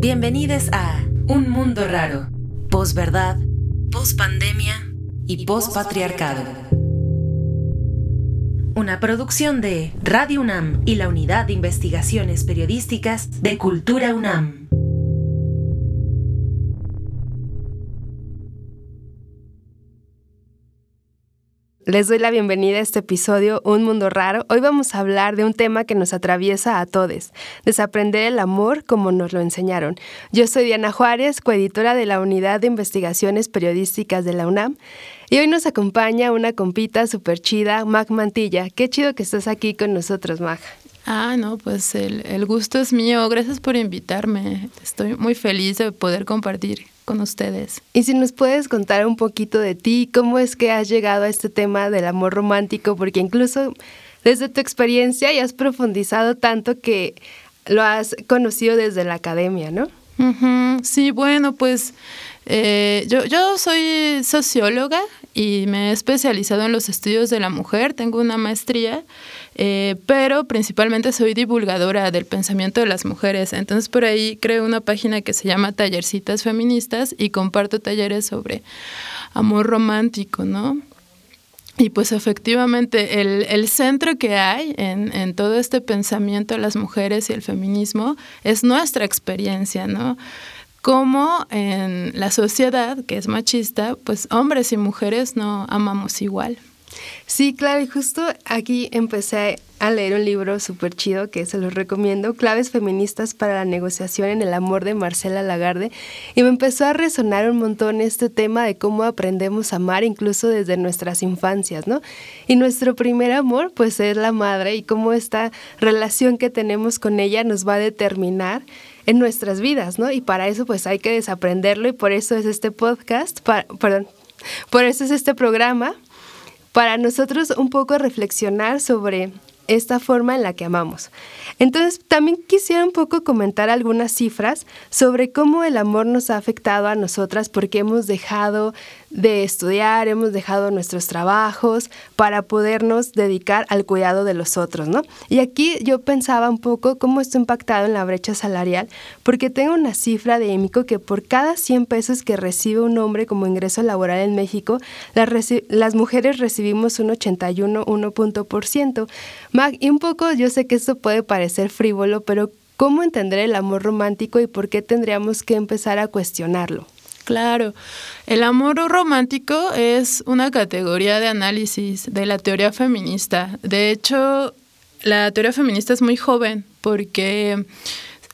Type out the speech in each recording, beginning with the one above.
Bienvenidos a Un Mundo Raro, posverdad, pospandemia y pospatriarcado. Una producción de Radio UNAM y la Unidad de Investigaciones Periodísticas de Cultura UNAM. Les doy la bienvenida a este episodio Un Mundo Raro. Hoy vamos a hablar de un tema que nos atraviesa a todos, desaprender el amor como nos lo enseñaron. Yo soy Diana Juárez, coeditora de la Unidad de Investigaciones Periodísticas de la UNAM, y hoy nos acompaña una compita súper chida, Mag Mantilla. Qué chido que estás aquí con nosotros, Mag. Ah, no, pues el, el gusto es mío. Gracias por invitarme. Estoy muy feliz de poder compartir con ustedes. Y si nos puedes contar un poquito de ti, cómo es que has llegado a este tema del amor romántico, porque incluso desde tu experiencia ya has profundizado tanto que lo has conocido desde la academia, ¿no? Sí, bueno, pues eh, yo, yo soy socióloga y me he especializado en los estudios de la mujer, tengo una maestría eh, pero principalmente soy divulgadora del pensamiento de las mujeres. Entonces por ahí creo una página que se llama Tallercitas Feministas y comparto talleres sobre amor romántico, ¿no? Y pues efectivamente el, el centro que hay en, en, todo este pensamiento de las mujeres y el feminismo es nuestra experiencia, ¿no? Como en la sociedad que es machista, pues hombres y mujeres no amamos igual. Sí, claro, y justo aquí empecé a leer un libro súper chido que se los recomiendo, Claves Feministas para la Negociación en el Amor de Marcela Lagarde, y me empezó a resonar un montón este tema de cómo aprendemos a amar incluso desde nuestras infancias, ¿no? Y nuestro primer amor pues es la madre y cómo esta relación que tenemos con ella nos va a determinar en nuestras vidas, ¿no? Y para eso pues hay que desaprenderlo y por eso es este podcast, perdón, por eso es este programa para nosotros un poco reflexionar sobre esta forma en la que amamos. Entonces, también quisiera un poco comentar algunas cifras sobre cómo el amor nos ha afectado a nosotras porque hemos dejado de estudiar, hemos dejado nuestros trabajos para podernos dedicar al cuidado de los otros, ¿no? Y aquí yo pensaba un poco cómo esto ha impactado en la brecha salarial, porque tengo una cifra de EMICO que por cada 100 pesos que recibe un hombre como ingreso laboral en México, las, mujeres recibimos un 81, 1 punto por ciento. Mag, y un poco yo sé que esto puede parecer frívolo, pero ¿cómo entender el amor romántico y por qué tendríamos que empezar a cuestionarlo? Claro, el amor romántico es una categoría de análisis de la teoría feminista. De hecho, la teoría feminista es muy joven porque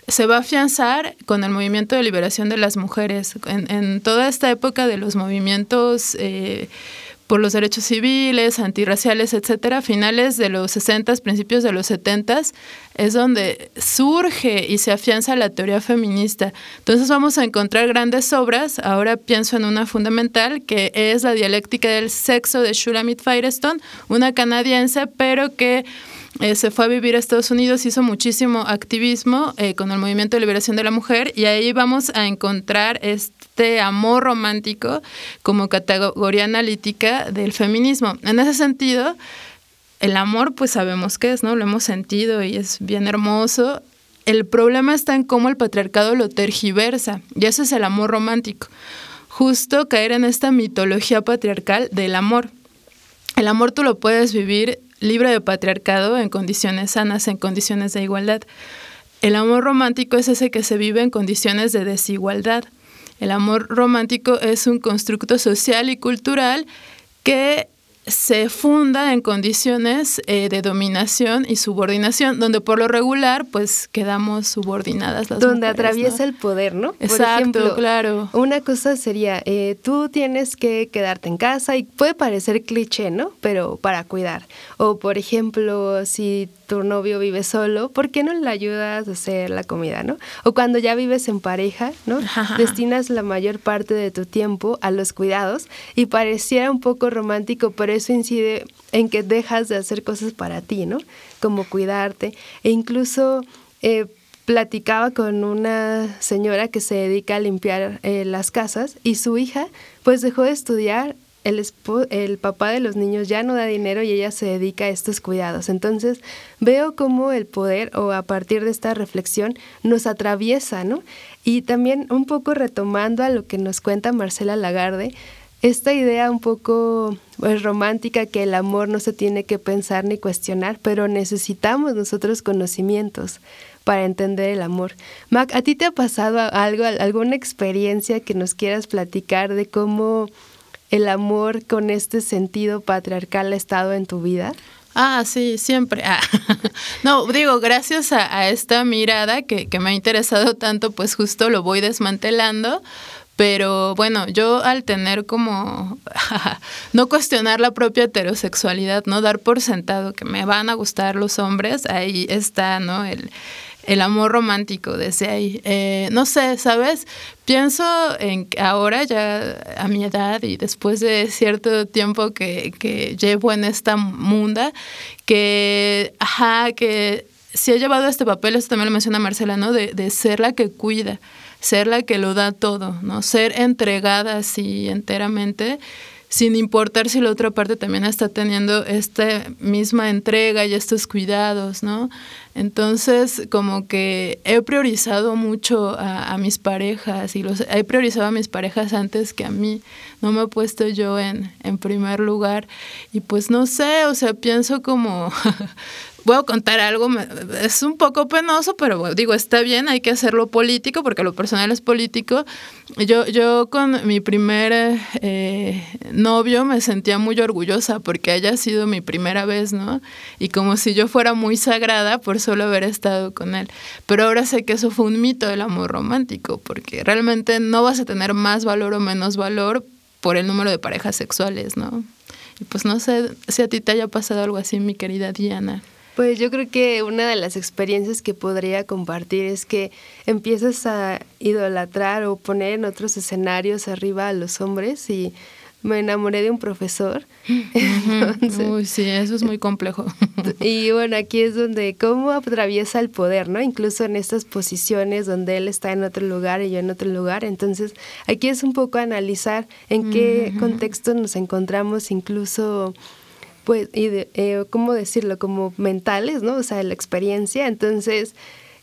se va a afianzar con el movimiento de liberación de las mujeres. En, toda esta época de los movimientos eh, por los derechos civiles, antirraciales, etcétera, finales de los 60, principios de los 70, es donde surge y se afianza la teoría feminista. Entonces vamos a encontrar grandes obras, ahora pienso en una fundamental, que es la dialéctica del sexo de Shulamit Firestone, una canadiense, pero que eh, se fue a vivir a Estados Unidos, hizo muchísimo activismo eh, con el movimiento de liberación de la mujer y ahí vamos a encontrar este amor romántico como categoría analítica del feminismo. En ese sentido, el amor pues sabemos qué es, ¿no? Lo hemos sentido y es bien hermoso. El problema está en cómo el patriarcado lo tergiversa y eso es el amor romántico. Justo caer en esta mitología patriarcal del amor. El amor tú lo puedes vivir libre de patriarcado en condiciones sanas, en condiciones de igualdad. El amor romántico es ese que se vive en condiciones de desigualdad. El amor romántico es un constructo social y cultural que se funda en condiciones eh, de dominación y subordinación, donde por lo regular pues quedamos subordinadas las Donde atraviesa el poder, ¿no? Exacto, claro. Una cosa sería, eh, tú tienes que quedarte en casa y puede parecer cliché, ¿no? Pero para cuidar. O por ejemplo, si tu novio vive solo, ¿por qué no le ayudas a hacer la comida, no? O cuando ya vives en pareja, ¿no? Destinas la mayor parte de tu tiempo a los cuidados y pareciera un poco romántico, pero eso incide en que dejas de hacer cosas para ti, ¿no? Como cuidarte e incluso... Eh, platicaba con una señora que se dedica a limpiar eh, las casas y su hija pues dejó de estudiar el, el papá de los niños ya no da dinero y ella se dedica a estos cuidados. Entonces veo cómo el poder o a partir de esta reflexión nos atraviesa, ¿no? Y también un poco retomando a lo que nos cuenta Marcela Lagarde, esta idea un poco pues, romántica que el amor no se tiene que pensar ni cuestionar, pero necesitamos nosotros conocimientos para entender el amor. Mac, ¿a ti te ha pasado algo, alguna experiencia que nos quieras platicar de cómo el amor con este sentido patriarcal ha estado en tu vida? Ah, sí, siempre. Ah. No, digo, gracias a, esta mirada que, que, me ha interesado tanto, pues justo lo voy desmantelando pero bueno, yo al tener como no cuestionar la propia heterosexualidad, no dar por sentado que me van a gustar los hombres, ahí está, ¿no? El, el amor romántico desde ahí. Eh, no sé, ¿sabes? Pienso en ahora ya a mi edad y después de cierto tiempo que, que llevo en esta munda, que, ajá, que si he llevado este papel, esto también lo menciona Marcela, ¿no? De, de ser la que cuida ser la que lo da todo, ¿no? Ser entregada así enteramente, sin importar si la otra parte también está teniendo esta misma entrega y estos cuidados, ¿no? Entonces, como que he priorizado mucho a, mis parejas y los he priorizado a mis parejas antes que a mí. No me he puesto yo en, en primer lugar. Y pues no sé, o sea, pienso como a contar algo, es un poco penoso, pero digo, está bien, hay que hacerlo político, porque lo personal es político. Yo, yo con mi primer eh, novio me sentía muy orgullosa porque haya sido mi primera vez, ¿no? Y como si yo fuera muy sagrada por solo haber estado con él. Pero ahora sé que eso fue un mito del amor romántico, porque realmente no vas a tener más valor o menos valor por el número de parejas sexuales, ¿no? Y pues no sé si a ti te haya pasado algo así, mi querida Diana. Pues yo creo que una de las experiencias que podría compartir es que empiezas a idolatrar o poner en otros escenarios arriba a los hombres y me enamoré de un profesor. Uy, sí, eso es muy complejo. y bueno, aquí es donde cómo atraviesa el poder, ¿no? Incluso en estas posiciones donde él está en otro lugar y yo en otro lugar. Entonces, aquí es un poco analizar en qué contexto nos encontramos incluso pues, y de, eh, ¿cómo decirlo? Como mentales, ¿no? O sea, la experiencia. Entonces,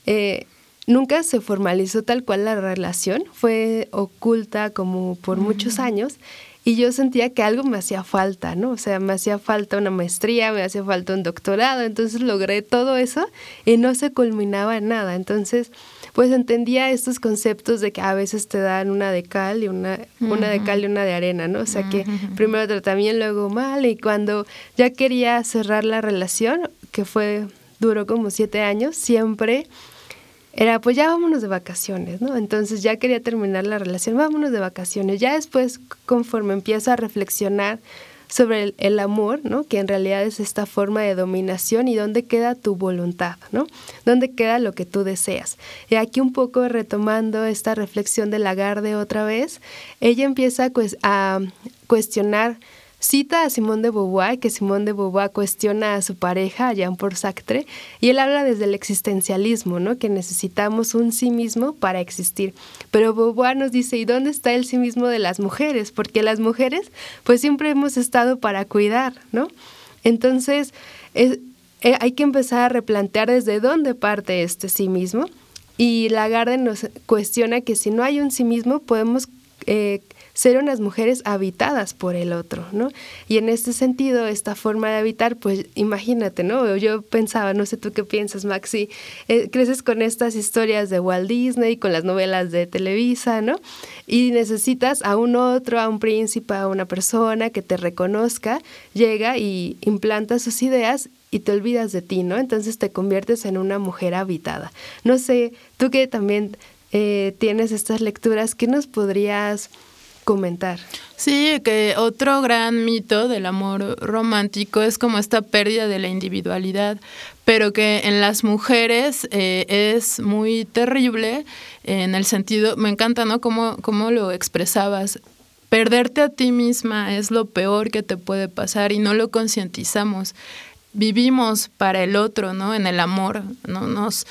eh, nunca se formalizó tal cual la relación, fue oculta como por muchos años y yo sentía que algo me hacía falta, ¿no? O sea, me hacía falta una maestría, me hacía falta un doctorado, entonces logré todo eso y no se culminaba en nada. Entonces, pues entendía estos conceptos de que a veces te dan una de cal y una, una de cal y una de arena, ¿no? O sea que primero trata bien, luego mal, y cuando ya quería cerrar la relación, que fue, duró como siete años, siempre era pues ya vámonos de vacaciones, ¿no? Entonces ya quería terminar la relación, vámonos de vacaciones. Ya después, conforme empiezo a reflexionar sobre el, amor, ¿no? Que en realidad es esta forma de dominación y dónde queda tu voluntad, ¿no? Dónde queda lo que tú deseas. Y aquí un poco retomando esta reflexión de Lagarde otra vez, ella empieza pues, a cuestionar cita a Simón de Beauvoir, que Simón de Beauvoir cuestiona a su pareja, a Jean-Paul Sartre, y él habla desde el existencialismo, ¿no? que necesitamos un sí mismo para existir. Pero Beauvoir nos dice, ¿y dónde está el sí mismo de las mujeres? Porque las mujeres, pues siempre hemos estado para cuidar, ¿no? Entonces, eh, hay que empezar a replantear desde dónde parte este sí mismo. Y Lagarde nos cuestiona que si no hay un sí mismo, podemos eh, ser unas mujeres habitadas por el otro, ¿no? Y en este sentido, esta forma de habitar, pues imagínate, ¿no? Yo pensaba, no sé tú qué piensas, Maxi, eh, creces con estas historias de Walt Disney, con las novelas de Televisa, ¿no? Y necesitas a un otro, a un príncipe, a una persona que te reconozca, llega y implanta sus ideas y te olvidas de ti, ¿no? Entonces te conviertes en una mujer habitada. No sé, tú que también eh, tienes estas lecturas, ¿qué nos podrías comentar. Sí, que otro gran mito del amor romántico es como esta pérdida de la individualidad, pero que en las mujeres eh, es muy terrible en el sentido, me encanta, ¿no? Cómo, cómo lo expresabas. Perderte a ti misma es lo peor que te puede pasar y no lo concientizamos. Vivimos para el otro, ¿no? En el amor, ¿no? Nos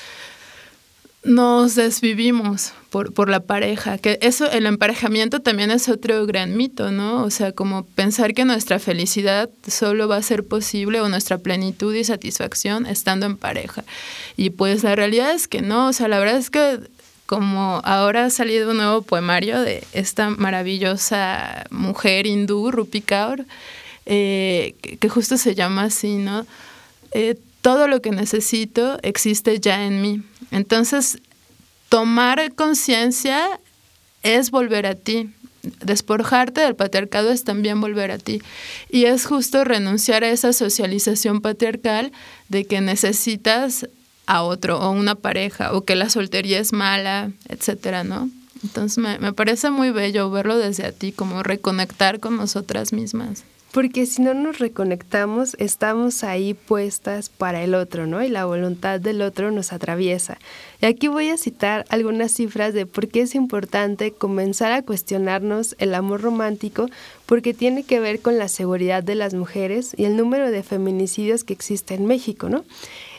nos desvivimos por, por, la pareja, que eso, el emparejamiento también es otro gran mito, ¿no? O sea, como pensar que nuestra felicidad solo va a ser posible o nuestra plenitud y satisfacción estando en pareja. Y pues la realidad es que no, o sea, la verdad es que como ahora ha salido un nuevo poemario de esta maravillosa mujer hindú, Rupi Kaur, eh, que, justo se llama así, ¿no? Eh, todo lo que necesito existe ya en mí. Entonces, tomar conciencia es volver a ti. Despojarte del patriarcado es también volver a ti. Y es justo renunciar a esa socialización patriarcal de que necesitas a otro o una pareja o que la soltería es mala, etcétera, ¿no? Entonces me, me parece muy bello verlo desde a ti, como reconectar con nosotras mismas. Porque si no nos reconectamos, estamos ahí puestas para el otro, ¿no? Y la voluntad del otro nos atraviesa. Y aquí voy a citar algunas cifras de por qué es importante comenzar a cuestionarnos el amor romántico, porque tiene que ver con la seguridad de las mujeres y el número de feminicidios que existe en México, ¿no?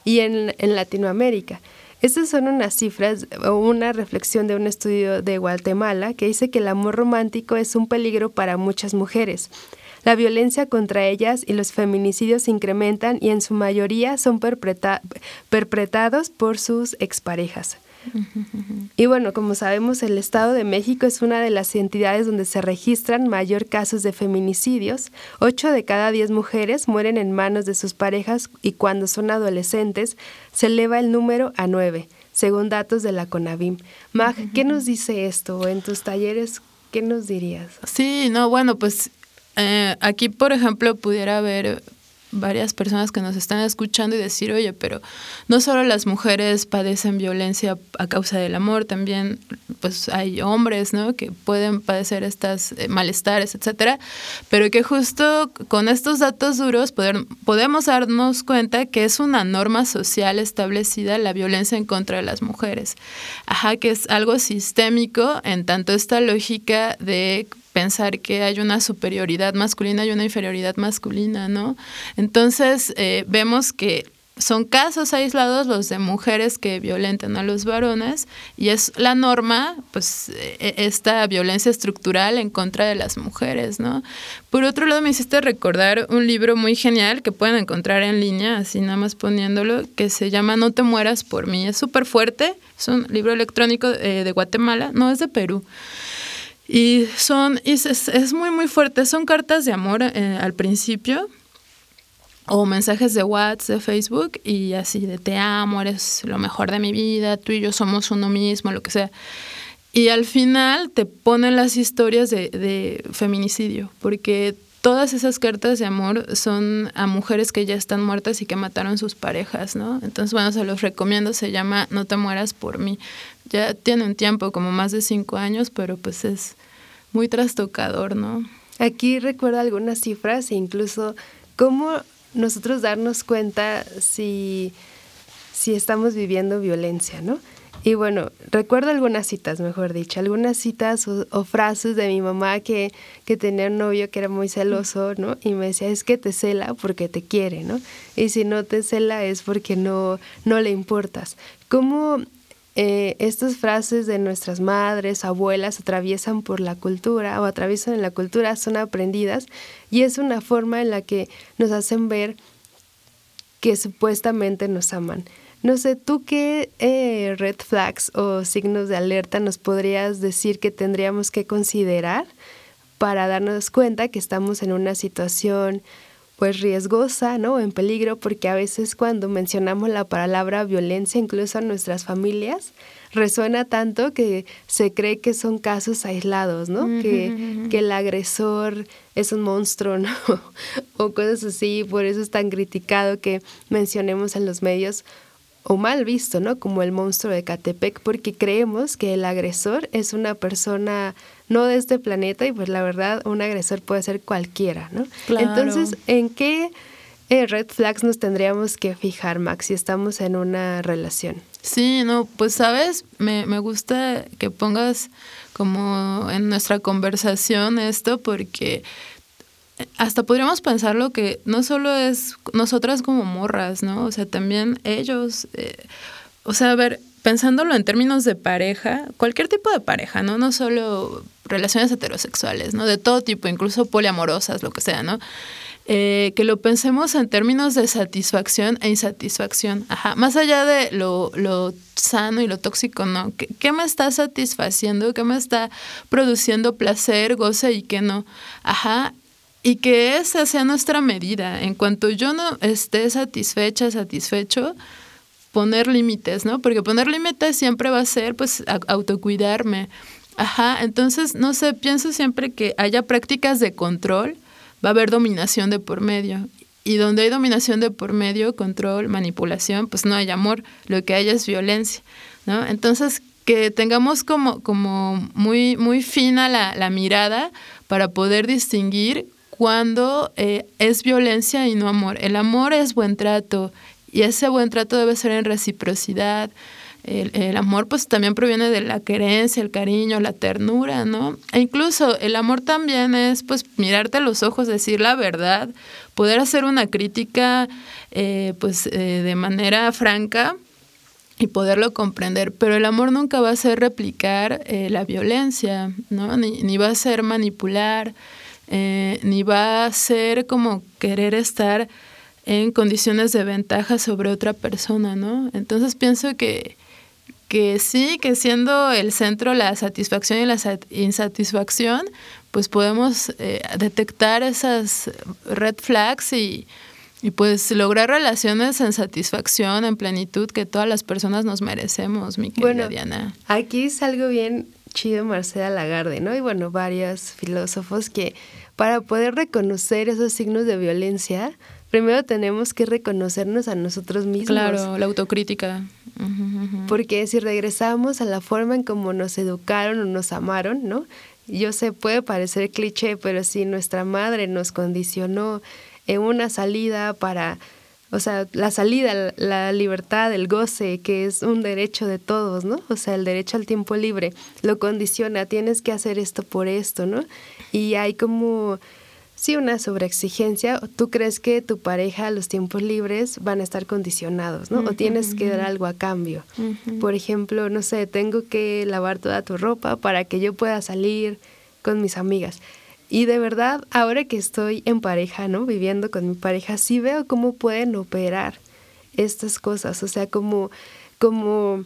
Y en, en Latinoamérica. Estas son unas cifras o una reflexión de un estudio de Guatemala que dice que el amor romántico es un peligro para muchas mujeres. La violencia contra ellas y los feminicidios se incrementan y en su mayoría son perpetrados por sus exparejas. Y bueno, como sabemos, el Estado de México es una de las entidades donde se registran mayor casos de feminicidios. Ocho de cada diez mujeres mueren en manos de sus parejas y cuando son adolescentes se eleva el número a nueve, según datos de la CONAVIM. Mag, ¿qué nos dice esto? En tus talleres, ¿qué nos dirías? Sí, no, bueno, pues eh, aquí, por ejemplo, pudiera haber varias personas que nos están escuchando y decir, oye, pero no solo las mujeres padecen violencia a causa del amor, también pues hay hombres, ¿no? Que pueden padecer estas eh, malestares, etcétera, pero que justo con estos datos duros poder, podemos darnos cuenta que es una norma social establecida la violencia en contra de las mujeres. Ajá, que es algo sistémico en tanto esta lógica de pensar que hay una superioridad masculina y una inferioridad masculina, ¿no? Entonces, eh, vemos que son casos aislados los de mujeres que violentan a los varones y es la norma, pues, e, esta violencia estructural en contra de las mujeres, ¿no? Por otro lado, me hiciste recordar un libro muy genial que pueden encontrar en línea, así nada más poniéndolo, que se llama No te mueras por mí. Es súper fuerte, es un libro electrónico eh, de Guatemala, no es de Perú. Y son, es, es, muy, muy fuerte. Son cartas de amor eh, al principio o mensajes de WhatsApp, de Facebook y así de te amo, eres lo mejor de mi vida, tú y yo somos uno mismo, lo que sea. Y al final te ponen las historias de, de feminicidio, porque todas esas cartas de amor son a mujeres que ya están muertas y que mataron sus parejas, ¿no? Entonces, bueno, se los recomiendo, se llama No te mueras por mí. Ya tiene un tiempo, como más de cinco años, pero pues es muy trastocador, ¿no? Aquí recuerdo algunas cifras e incluso cómo nosotros darnos cuenta si, si estamos viviendo violencia, ¿no? Y bueno, recuerdo algunas citas, mejor dicho, algunas citas o, frases de mi mamá que, que, tenía un novio que era muy celoso, ¿no? Y me decía, es que te cela porque te quiere, ¿no? Y si no te cela es porque no, no le importas. ¿Cómo eh, estas frases de nuestras madres, abuelas, atraviesan por la cultura o atraviesan en la cultura, son aprendidas y es una forma en la que nos hacen ver que supuestamente nos aman. No sé, ¿tú qué eh, red flags o signos de alerta nos podrías decir que tendríamos que considerar para darnos cuenta que estamos en una situación pues riesgosa, ¿no? En peligro, porque a veces cuando mencionamos la palabra violencia, incluso a nuestras familias, resuena tanto que se cree que son casos aislados, ¿no? que, que, el agresor es un monstruo, ¿no? o cosas así, por eso es tan criticado que mencionemos en los medios o mal visto, ¿no? Como el monstruo de Catepec, porque creemos que el agresor es una persona no de este planeta y pues la verdad un agresor puede ser cualquiera, ¿no? Entonces, ¿en qué eh, red flags nos tendríamos que fijar, Max, si estamos en una relación? Sí, no, pues sabes, me, me gusta que pongas como en nuestra conversación esto porque hasta podríamos pensarlo que no solo es nosotras como morras, ¿no? O sea, también ellos, eh, o sea, a ver, pensándolo en términos de pareja, cualquier tipo de pareja, ¿no? No solo relaciones heterosexuales, ¿no? De todo tipo, incluso poliamorosas, lo que sea, ¿no? Eh, que lo pensemos en términos de satisfacción e insatisfacción. Ajá. Más allá de lo, lo sano y lo tóxico, ¿no? ¿Qué, ¿Qué, me está satisfaciendo? ¿Qué me está produciendo placer, goce y qué no? Ajá. Y que esa sea nuestra medida. En cuanto yo no esté satisfecha, satisfecho, poner límites, ¿no? Porque poner límites siempre va a ser, pues, autocuidarme. Ajá. Entonces, no sé, pienso siempre que haya prácticas de control va a haber dominación de por medio. Y donde hay dominación de por medio, control, manipulación, pues no hay amor, lo que hay es violencia, ¿no? Entonces, que tengamos como, como muy, muy fina la, la mirada para poder distinguir cuando eh, es violencia y no amor. El amor es buen trato y ese buen trato debe ser en reciprocidad, el, amor pues también proviene de la querencia, el cariño, la ternura, ¿no? E incluso el amor también es pues mirarte a los ojos, decir la verdad, poder hacer una crítica eh, pues eh, de manera franca y poderlo comprender, pero el amor nunca va a ser replicar la violencia, ¿no? Ni, ni, va a ser manipular, ni va a ser como querer estar en condiciones de ventaja sobre otra persona, ¿no? Entonces pienso que que sí, que siendo el centro la satisfacción y la insatisfacción, pues podemos eh, detectar esas red flags y, pues lograr relaciones en satisfacción, en plenitud, que todas las personas nos merecemos, mi querida bueno, Diana. Aquí es algo bien chido Marcela Lagarde, ¿no? Y bueno, varios filósofos que para poder reconocer esos signos de violencia, primero tenemos que reconocernos a nosotros mismos. Claro, la autocrítica. Porque si regresamos a la forma en cómo nos educaron o nos amaron, ¿no? Yo sé, puede parecer cliché, pero si nuestra madre nos condicionó en una salida para, o sea, la salida, la libertad, el goce, que es un derecho de todos, ¿no? O sea, el derecho al tiempo libre, lo condiciona, tienes que hacer esto por esto, ¿no? Y hay como sí una sobreexigencia, tú crees que tu pareja los tiempos libres van a estar condicionados, ¿no? o tienes que dar algo a cambio. Por ejemplo, no sé, tengo que lavar toda tu ropa para que yo pueda salir con mis amigas. Y de verdad, ahora que estoy en pareja, ¿no? Viviendo con mi pareja, sí veo cómo pueden operar estas cosas, o sea, como como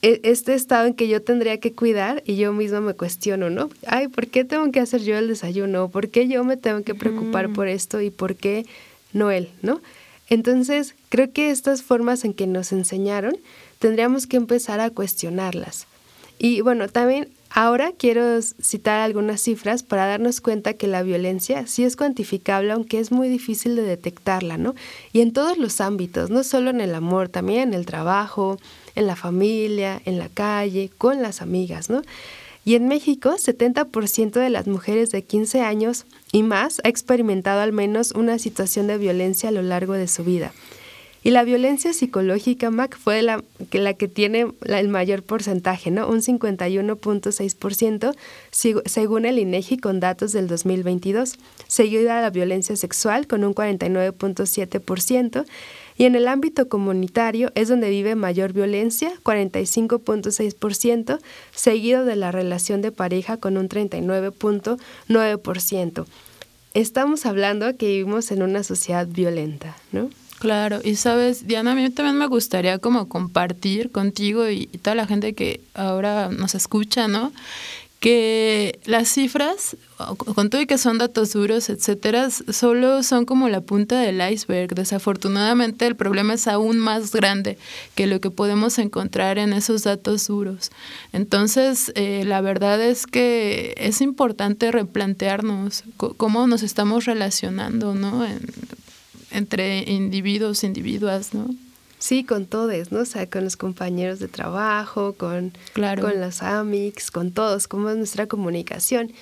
e, este estado en que yo tendría que cuidar y yo misma me cuestiono, ¿no? Ay, ¿por qué tengo que hacer yo el desayuno? ¿Por qué yo me tengo que preocupar por esto y por qué no él, ¿no? Entonces, creo que estas formas en que nos enseñaron tendríamos que empezar a cuestionarlas. Y bueno, también ahora quiero citar algunas cifras para darnos cuenta que la violencia sí es cuantificable, aunque es muy difícil de detectarla, ¿no? Y en todos los ámbitos, no solo en el amor, también en el trabajo, en la familia, en la calle, con las amigas, ¿no? Y en México, 70% de las mujeres de 15 años y más ha experimentado al menos una situación de violencia a lo largo de su vida. Y la violencia psicológica, Mac, fue la que, la que tiene el mayor porcentaje, ¿no? Un 51.6%, según el INEGI con datos del 2022, seguida de la violencia sexual con un 49.7%, y en el ámbito comunitario es donde vive mayor violencia, 45.6%, seguido de la relación de pareja con un 39.9%. Estamos hablando que vivimos en una sociedad violenta, ¿no? Claro, y sabes, Diana, a mí también me gustaría como compartir contigo y, toda la gente que ahora nos escucha, ¿no? que las cifras, con todo y que son datos duros, etcétera, solo son como la punta del iceberg. Desafortunadamente, el problema es aún más grande que lo que podemos encontrar en esos datos duros. Entonces, eh, la verdad es que es importante replantearnos cómo nos estamos relacionando, ¿no? Entre individuos, individuas, ¿no? Sí, con todos, ¿no? O sea, con los compañeros de trabajo, con, con los amics, con todos, cómo es nuestra comunicación.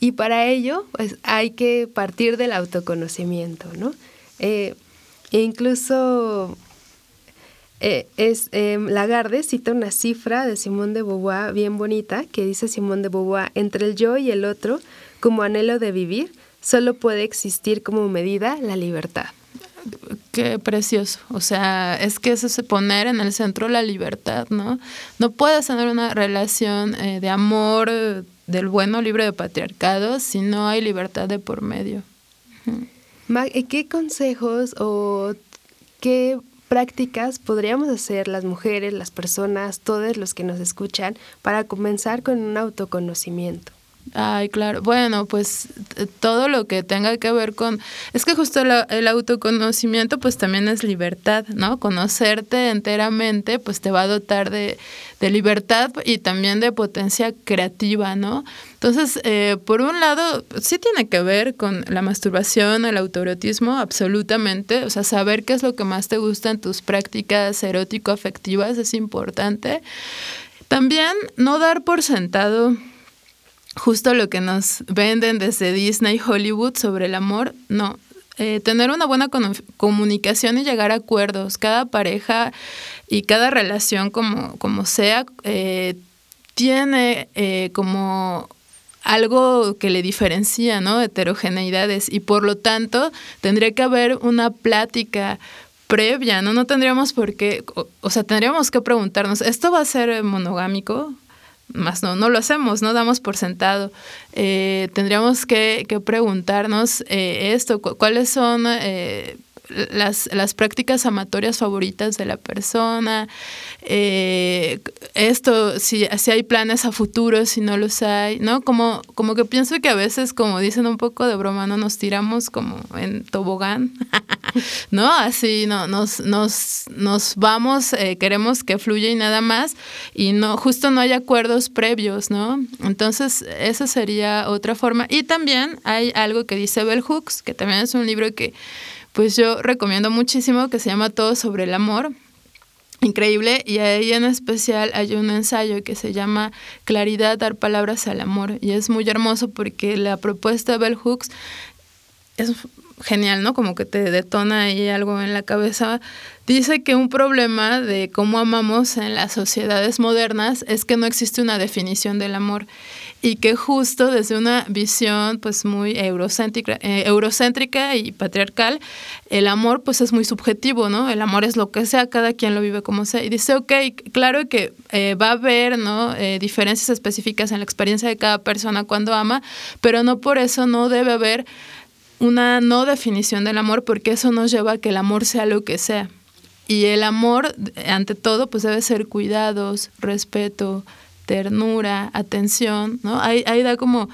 Y para ello, pues hay que partir del autoconocimiento, ¿no? Eh, incluso eh, es, eh, Lagarde cita una cifra de Simón de Beauvoir bien bonita, que dice Simón de Beauvoir, entre el yo y el otro, como anhelo de vivir, solo puede existir como medida la libertad qué precioso. O sea, es que eso es poner en el centro la libertad, ¿no? No puedes tener una relación eh, de amor del bueno libre de patriarcado si no hay libertad de por medio. Mag, ¿qué consejos o qué prácticas podríamos hacer las mujeres, las personas, todos los que nos escuchan para comenzar con un autoconocimiento? Ay, claro. Bueno, pues todo lo que tenga que ver con... Es que justo el autoconocimiento pues también es libertad, ¿no? Conocerte enteramente pues te va a dotar de, libertad y también de potencia creativa, ¿no? Entonces, eh, por un lado, sí tiene que ver con la masturbación, el autoerotismo, absolutamente. O sea, saber qué es lo que más te gusta en tus prácticas erótico-afectivas es importante. También no dar por sentado justo lo que nos venden desde Disney, Hollywood sobre el amor, no. Eh, tener una buena comunicación y llegar a acuerdos. Cada pareja y cada relación, como, como sea, eh, tiene eh, como algo que le diferencia, ¿no? Heterogeneidades. Y por lo tanto, tendría que haber una plática previa, ¿no? No tendríamos por qué, o sea, tendríamos que preguntarnos, ¿esto va a ser monogámico? Más no, no lo hacemos, no damos por sentado. Eh, tendríamos que, que preguntarnos eh, esto, cuáles son eh, las, las, prácticas amatorias favoritas de la persona, eh, esto, si, si hay planes a futuro, si no los hay, ¿no? Como, como que pienso que a veces, como dicen un poco de broma, no nos tiramos como en tobogán, ¿no? Así no, nos, nos, nos vamos, eh, queremos que fluya y nada más, y no, justo no hay acuerdos previos, ¿no? Entonces, esa sería otra forma. Y también hay algo que dice Bell Hooks, que también es un libro que pues yo recomiendo muchísimo que se llama Todo sobre el amor. Increíble, y ahí en especial hay un ensayo que se llama Claridad, dar palabras al amor, y es muy hermoso porque la propuesta de Bell Hooks es genial, ¿no? Como que te detona ahí algo en la cabeza. Dice que un problema de cómo amamos en las sociedades modernas es que no existe una definición del amor y que justo desde una visión pues muy eurocéntrica, eh, eurocéntrica y patriarcal, el amor pues es muy subjetivo, ¿no? El amor es lo que sea, cada quien lo vive como sea. Y dice, ok, claro que eh, va a haber, ¿no? Eh, diferencias específicas en la experiencia de cada persona cuando ama, pero no por eso no debe haber una no definición del amor, porque eso nos lleva a que el amor sea lo que sea. Y el amor, ante todo, pues debe ser cuidados, respeto, ternura, atención, ¿no? Ahí, ahí da como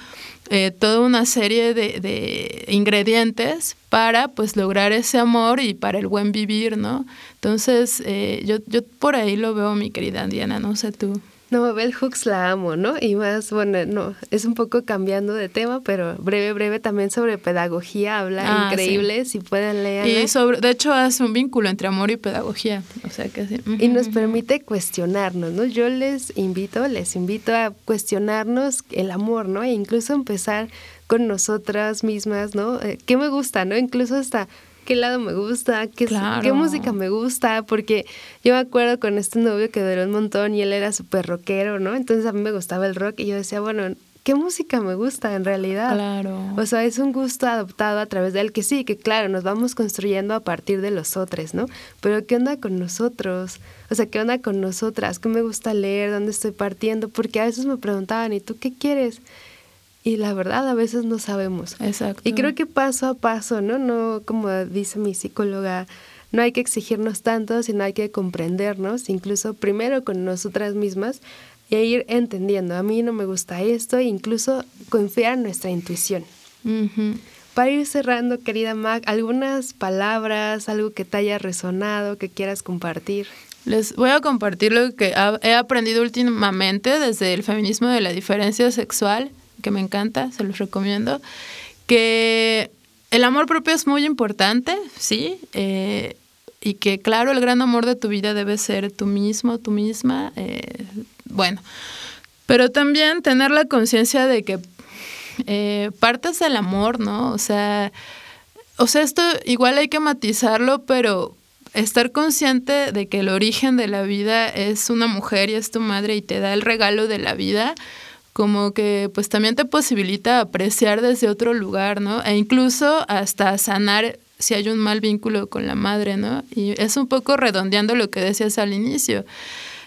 eh, toda una serie de, de, ingredientes para pues lograr ese amor y para el buen vivir, ¿no? Entonces, eh, yo, yo por ahí lo veo, mi querida Diana, no sé tú. No, Bell Hooks la amo, ¿no? Y más, bueno, no, es un poco cambiando de tema, pero breve, breve también sobre pedagogía, habla ah, increíble, si pueden leer. Y sobre, de hecho hace un vínculo entre amor y pedagogía, o sea que sí. Y nos permite cuestionarnos, ¿no? Yo les invito, les invito a cuestionarnos el amor, ¿no? E incluso empezar con nosotras mismas, ¿no? Eh, ¿Qué me gusta, no? Incluso hasta qué lado me gusta, qué, qué música me gusta, porque yo me acuerdo con este novio que duró un montón y él era súper rockero, ¿no? Entonces a mí me gustaba el rock y yo decía, bueno, ¿qué música me gusta en realidad? Claro. O sea, es un gusto adoptado a través de él, que sí, que claro, nos vamos construyendo a partir de los otros, ¿no? Pero ¿qué onda con nosotros? O sea, ¿qué onda con nosotras? ¿Qué me gusta leer? ¿Dónde estoy partiendo? Porque a veces me preguntaban, ¿y tú qué quieres? Y la verdad a veces no sabemos. Exacto. Y creo que paso a paso, ¿no? No, como dice mi psicóloga, no hay que exigirnos tanto, sino hay que comprendernos, incluso primero con nosotras mismas y ir entendiendo. A mí no me gusta esto, e incluso confiar en nuestra intuición. Para ir cerrando, querida Mac, algunas palabras, algo que te haya resonado, que quieras compartir. Les voy a compartir lo que he aprendido últimamente desde el feminismo de la diferencia sexual que me encanta, se los recomiendo, que el amor propio es muy importante, sí, eh, y que claro, el gran amor de tu vida debe ser tú mismo, tú misma, eh, bueno, pero también tener la conciencia de que eh, partes del amor, ¿no? O sea, o sea, esto igual hay que matizarlo, pero estar consciente de que el origen de la vida es una mujer y es tu madre y te da el regalo de la vida, como que pues también te posibilita apreciar desde otro lugar, ¿no? E incluso hasta sanar si hay un mal vínculo con la madre, ¿no? Y es un poco redondeando lo que decías al inicio.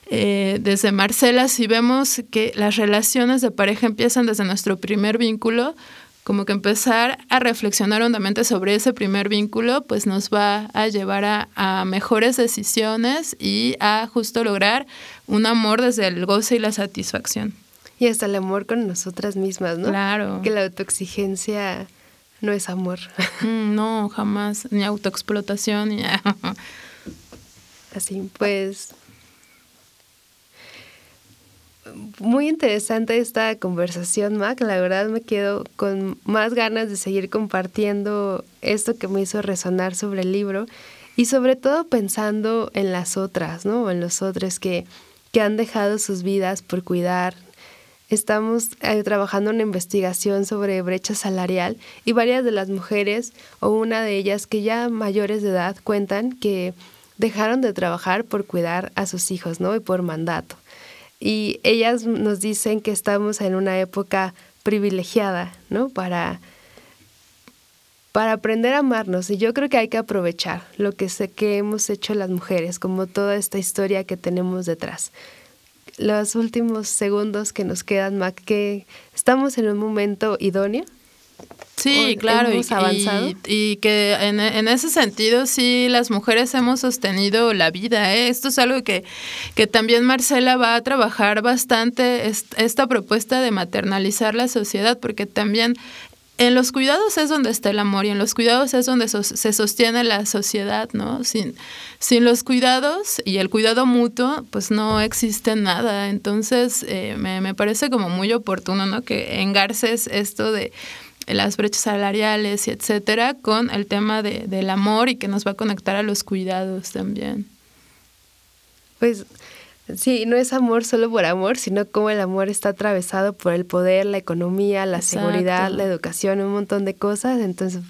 Eh, desde Marcela, si vemos que las relaciones de pareja empiezan desde nuestro primer vínculo, como que empezar a reflexionar hondamente sobre ese primer vínculo, pues nos va a llevar a, a, mejores decisiones y a justo lograr un amor desde el goce y la satisfacción. Y hasta el amor con nosotras mismas, ¿no? Claro. Que la autoexigencia no es amor. Mm, no, jamás, ni autoexplotación, ni... Así, pues muy interesante esta conversación, Mac. La verdad me quedo con más ganas de seguir compartiendo esto que me hizo resonar sobre el libro y sobre todo pensando en las otras, ¿no? En los otros que, que han dejado sus vidas por cuidar. Estamos eh, trabajando en una investigación sobre brecha salarial y varias de las mujeres o una de ellas que ya mayores de edad cuentan que dejaron de trabajar por cuidar a sus hijos, ¿no? Y por mandato. Y ellas nos dicen que estamos en una época privilegiada, ¿no? Para, para aprender a amarnos. Y yo creo que hay que aprovechar lo que sé que hemos hecho las mujeres, como toda esta historia que tenemos detrás. Los últimos segundos que nos quedan, Mac, que estamos en un momento idóneo Sí, claro, y, avanzado. Y, que en, ese sentido sí las mujeres hemos sostenido la vida. ¿eh? Esto es algo que, que también Marcela va a trabajar bastante, esta propuesta de maternalizar la sociedad, porque también en los cuidados es donde está el amor y en los cuidados es donde se sostiene la sociedad, ¿no? Sin, sin los cuidados y el cuidado mutuo, pues no existe nada. Entonces, eh, me, me, parece como muy oportuno, ¿no? Que engarces esto de las brechas salariales y etcétera, con el tema de, del amor y que nos va a conectar a los cuidados también. Pues sí, no es amor solo por amor, sino como el amor está atravesado por el poder, la economía, la seguridad, la educación, un montón de cosas. Entonces,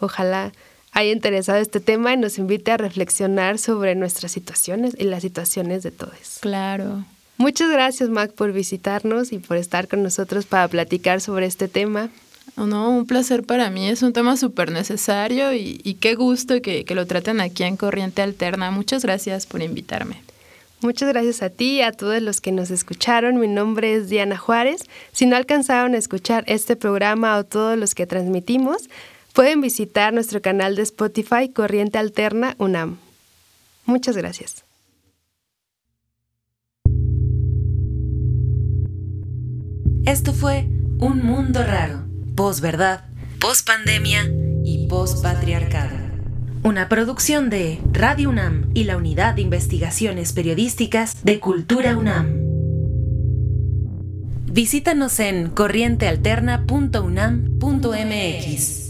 ojalá haya interesado este tema y nos invite a reflexionar sobre nuestras situaciones y las situaciones de todos. Claro. Muchas gracias, Mac, por visitarnos y por estar con nosotros para platicar sobre este tema. No, un placer para mí. Es un tema súper necesario y, qué gusto que, que, lo traten aquí en Corriente Alterna. Muchas gracias por invitarme. Muchas gracias a ti y a todos los que nos escucharon. Mi nombre es Diana Juárez. Si no alcanzaron a escuchar este programa o todos los que transmitimos, pueden visitar nuestro canal de Spotify Corriente Alterna UNAM. Muchas gracias. Esto fue Un Mundo Raro posverdad, pospandemia y pospatriarcado. Una producción de Radio UNAM y la Unidad de Investigaciones Periodísticas de Cultura UNAM. Visítanos en corrientealterna.unam.mx.